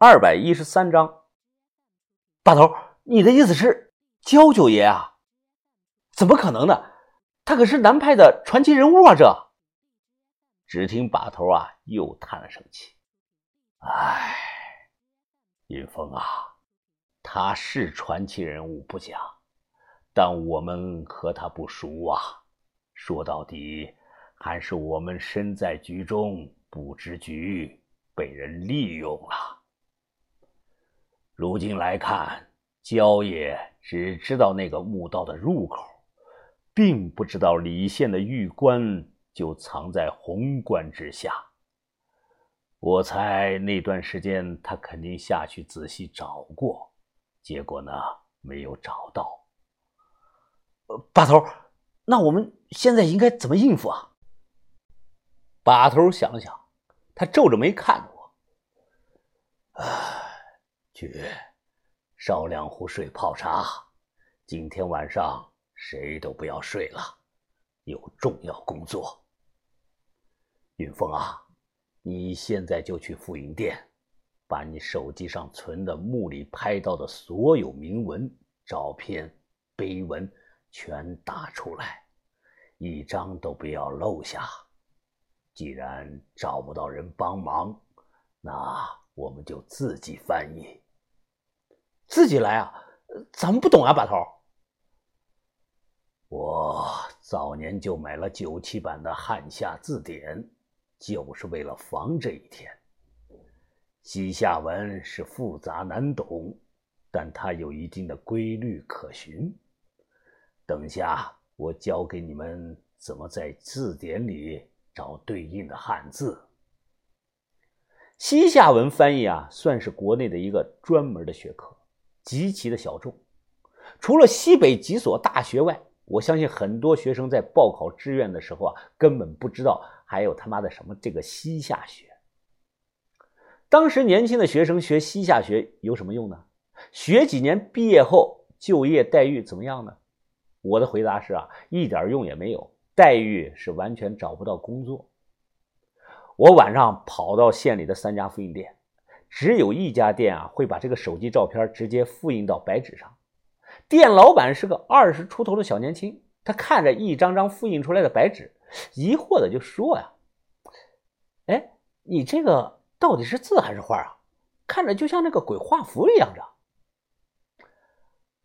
二百一十三章。把头，你的意思是焦九爷啊？怎么可能呢？他可是南派的传奇人物啊！这，只听把头啊又叹了声气：“唉，云峰啊，他是传奇人物不假，但我们和他不熟啊。说到底，还是我们身在局中不知局，被人利用了。如今来看，焦爷只知道那个墓道的入口。”并不知道李县的玉棺就藏在红棺之下。我猜那段时间他肯定下去仔细找过，结果呢没有找到。把头，那我们现在应该怎么应付啊？把头想了想，他皱着眉看着我：“啊，去烧两壶水泡茶，今天晚上。”谁都不要睡了，有重要工作。云峰啊，你现在就去复印店，把你手机上存的墓里拍到的所有铭文、照片、碑文全打出来，一张都不要漏下。既然找不到人帮忙，那我们就自己翻译。自己来啊？咱们不懂啊，把头。我早年就买了九七版的《汉夏字典》，就是为了防这一天。西夏文是复杂难懂，但它有一定的规律可循。等下我教给你们怎么在字典里找对应的汉字。西夏文翻译啊，算是国内的一个专门的学科，极其的小众。除了西北几所大学外，我相信很多学生在报考志愿的时候啊，根本不知道还有他妈的什么这个西夏学。当时年轻的学生学西夏学有什么用呢？学几年毕业后就业待遇怎么样呢？我的回答是啊，一点用也没有，待遇是完全找不到工作。我晚上跑到县里的三家复印店，只有一家店啊会把这个手机照片直接复印到白纸上。店老板是个二十出头的小年轻，他看着一张张复印出来的白纸，疑惑的就说：“呀，哎，你这个到底是字还是画啊？看着就像那个鬼画符一样着。”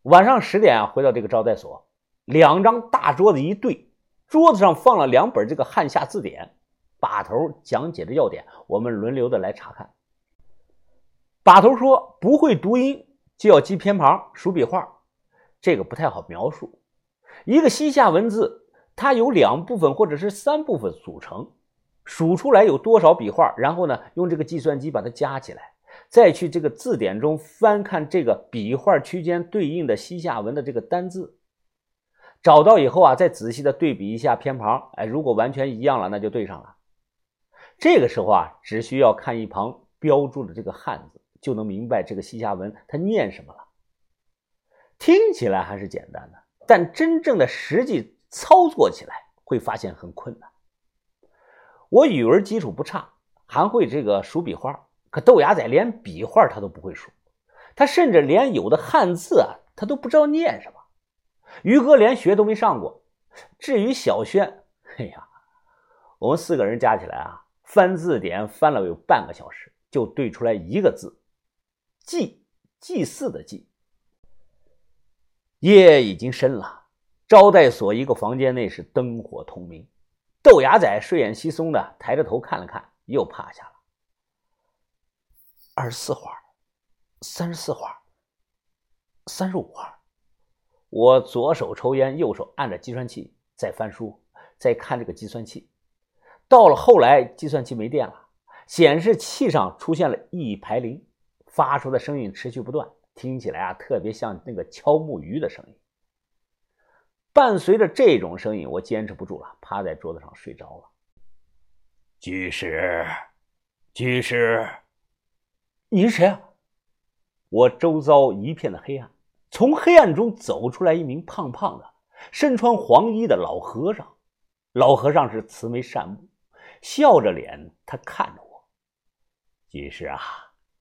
晚上十点啊回到这个招待所，两张大桌子一对，桌子上放了两本这个汉夏字典，把头讲解的要点，我们轮流的来查看。把头说：“不会读音就要记偏旁、数笔画。”这个不太好描述，一个西夏文字，它由两部分或者是三部分组成，数出来有多少笔画，然后呢，用这个计算机把它加起来，再去这个字典中翻看这个笔画区间对应的西夏文的这个单字，找到以后啊，再仔细的对比一下偏旁，哎，如果完全一样了，那就对上了。这个时候啊，只需要看一旁标注的这个汉字，就能明白这个西夏文它念什么了。听起来还是简单的，但真正的实际操作起来会发现很困难。我语文基础不差，还会这个数笔画，可豆芽仔连笔画他都不会数，他甚至连有的汉字啊，他都不知道念什么。于哥连学都没上过。至于小轩，哎呀，我们四个人加起来啊，翻字典翻了有半个小时，就对出来一个字“祭”，祭祀的“祭”。夜已经深了，招待所一个房间内是灯火通明。豆芽仔睡眼惺忪的抬着头看了看，又趴下了。二十四画，三十四画，三十五画。我左手抽烟，右手按着计算器在翻书，在看这个计算器。到了后来，计算器没电了，显示器上出现了一排零，发出的声音持续不断。听起来啊，特别像那个敲木鱼的声音。伴随着这种声音，我坚持不住了，趴在桌子上睡着了。居士，居士，你是谁啊？我周遭一片的黑暗，从黑暗中走出来一名胖胖的、身穿黄衣的老和尚。老和尚是慈眉善目，笑着脸，他看着我。居士啊，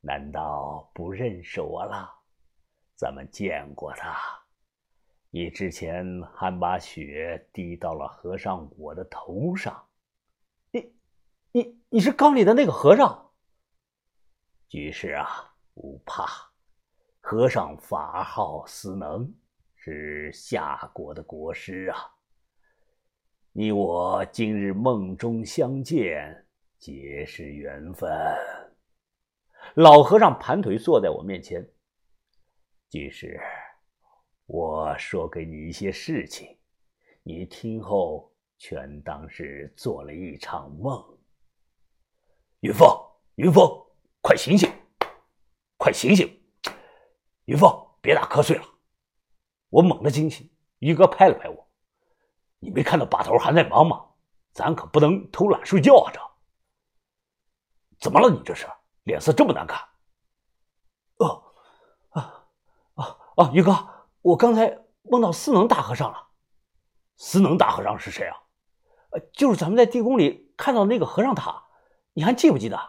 难道不认识我了？咱们见过他，你之前还把血滴到了和尚我的头上。你、你、你是缸里的那个和尚？居士啊，不怕，和尚法号思能，是夏国的国师啊。你我今日梦中相见，皆是缘分。老和尚盘腿坐在我面前。居士，我说给你一些事情，你听后全当是做了一场梦。云峰，云峰，快醒醒，快醒醒！云峰，别打瞌睡了。我猛地惊醒，于哥拍了拍我。你没看到把头还在忙吗？咱可不能偷懒睡觉啊！这怎么了？你这是脸色这么难看？哦，啊啊啊！于哥，我刚才梦到司能大和尚了。司能大和尚是谁啊？呃，就是咱们在地宫里看到那个和尚塔，你还记不记得？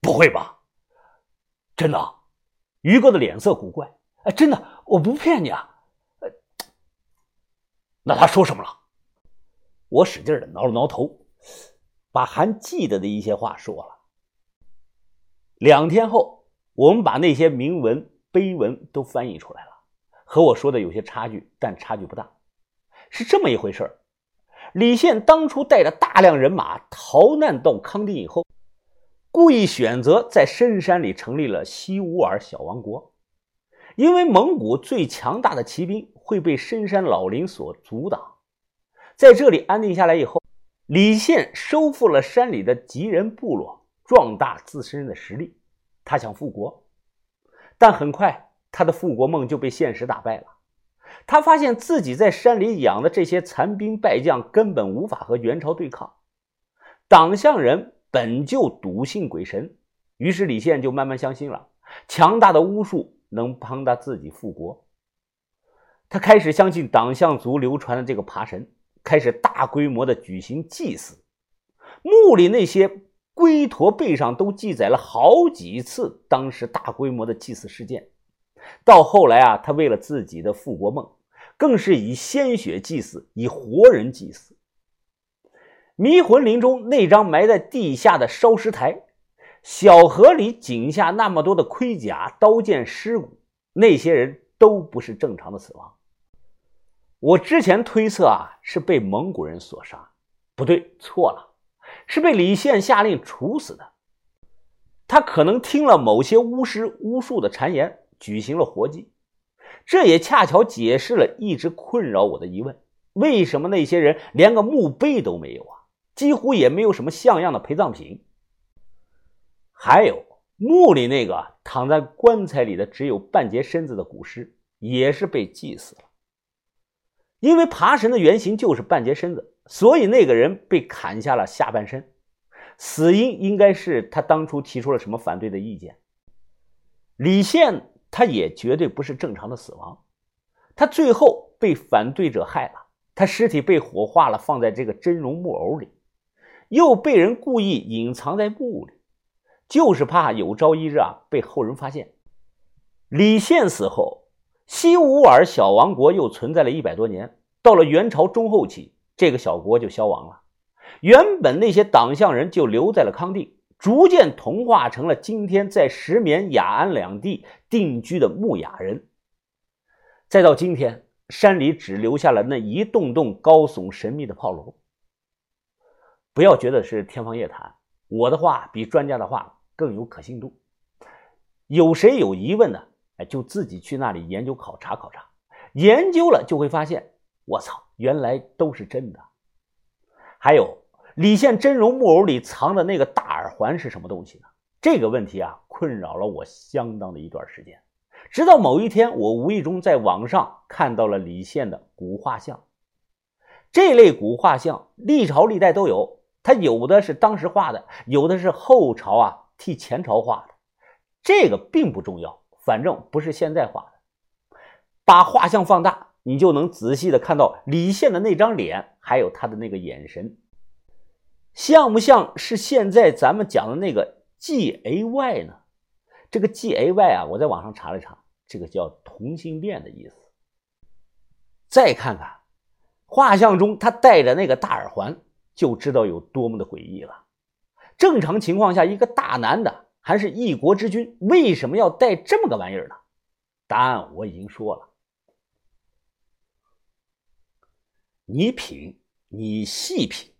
不会吧？真的？于哥的脸色古怪。哎，真的，我不骗你啊。呃，那他说什么了？我使劲的挠了挠头，把还记得的一些话说了。两天后，我们把那些铭文碑文都翻译出来了，和我说的有些差距，但差距不大。是这么一回事儿李宪当初带着大量人马逃难到康定以后，故意选择在深山里成立了西乌尔小王国，因为蒙古最强大的骑兵会被深山老林所阻挡。在这里安定下来以后，李现收复了山里的吉人部落，壮大自身的实力。他想复国，但很快他的复国梦就被现实打败了。他发现自己在山里养的这些残兵败将根本无法和元朝对抗。党项人本就笃信鬼神，于是李现就慢慢相信了强大的巫术能帮他自己复国。他开始相信党项族流传的这个爬神。开始大规模的举行祭祀，墓里那些龟驼背上都记载了好几次当时大规模的祭祀事件。到后来啊，他为了自己的复国梦，更是以鲜血祭祀，以活人祭祀。迷魂林中那张埋在地下的烧尸台，小河里井下那么多的盔甲、刀剑、尸骨，那些人都不是正常的死亡。我之前推测啊，是被蒙古人所杀，不对，错了，是被李现下令处死的。他可能听了某些巫师巫术的谗言，举行了活祭。这也恰巧解释了一直困扰我的疑问：为什么那些人连个墓碑都没有啊？几乎也没有什么像样的陪葬品。还有墓里那个躺在棺材里的只有半截身子的古尸，也是被祭死了。因为爬神的原型就是半截身子，所以那个人被砍下了下半身，死因应该是他当初提出了什么反对的意见。李现他也绝对不是正常的死亡，他最后被反对者害了，他尸体被火化了，放在这个真容木偶里，又被人故意隐藏在墓里，就是怕有朝一日啊被后人发现。李现死后。西乌尔小王国又存在了一百多年，到了元朝中后期，这个小国就消亡了。原本那些党项人就留在了康定，逐渐同化成了今天在石棉、雅安两地定居的牧雅人。再到今天，山里只留下了那一栋栋高耸神秘的炮楼。不要觉得是天方夜谭，我的话比专家的话更有可信度。有谁有疑问呢？哎，就自己去那里研究考察考察，研究了就会发现，我操，原来都是真的。还有李现真容木偶里藏的那个大耳环是什么东西呢？这个问题啊，困扰了我相当的一段时间。直到某一天，我无意中在网上看到了李现的古画像。这类古画像历朝历代都有，它有的是当时画的，有的是后朝啊替前朝画的，这个并不重要。反正不是现在画的，把画像放大，你就能仔细的看到李现的那张脸，还有他的那个眼神，像不像是现在咱们讲的那个 G A Y 呢？这个 G A Y 啊，我在网上查了查，这个叫同性恋的意思。再看看画像中他戴着那个大耳环，就知道有多么的诡异了。正常情况下，一个大男的还是一国之君，为什么要戴这么个玩意儿呢？答案我已经说了，你品，你细品。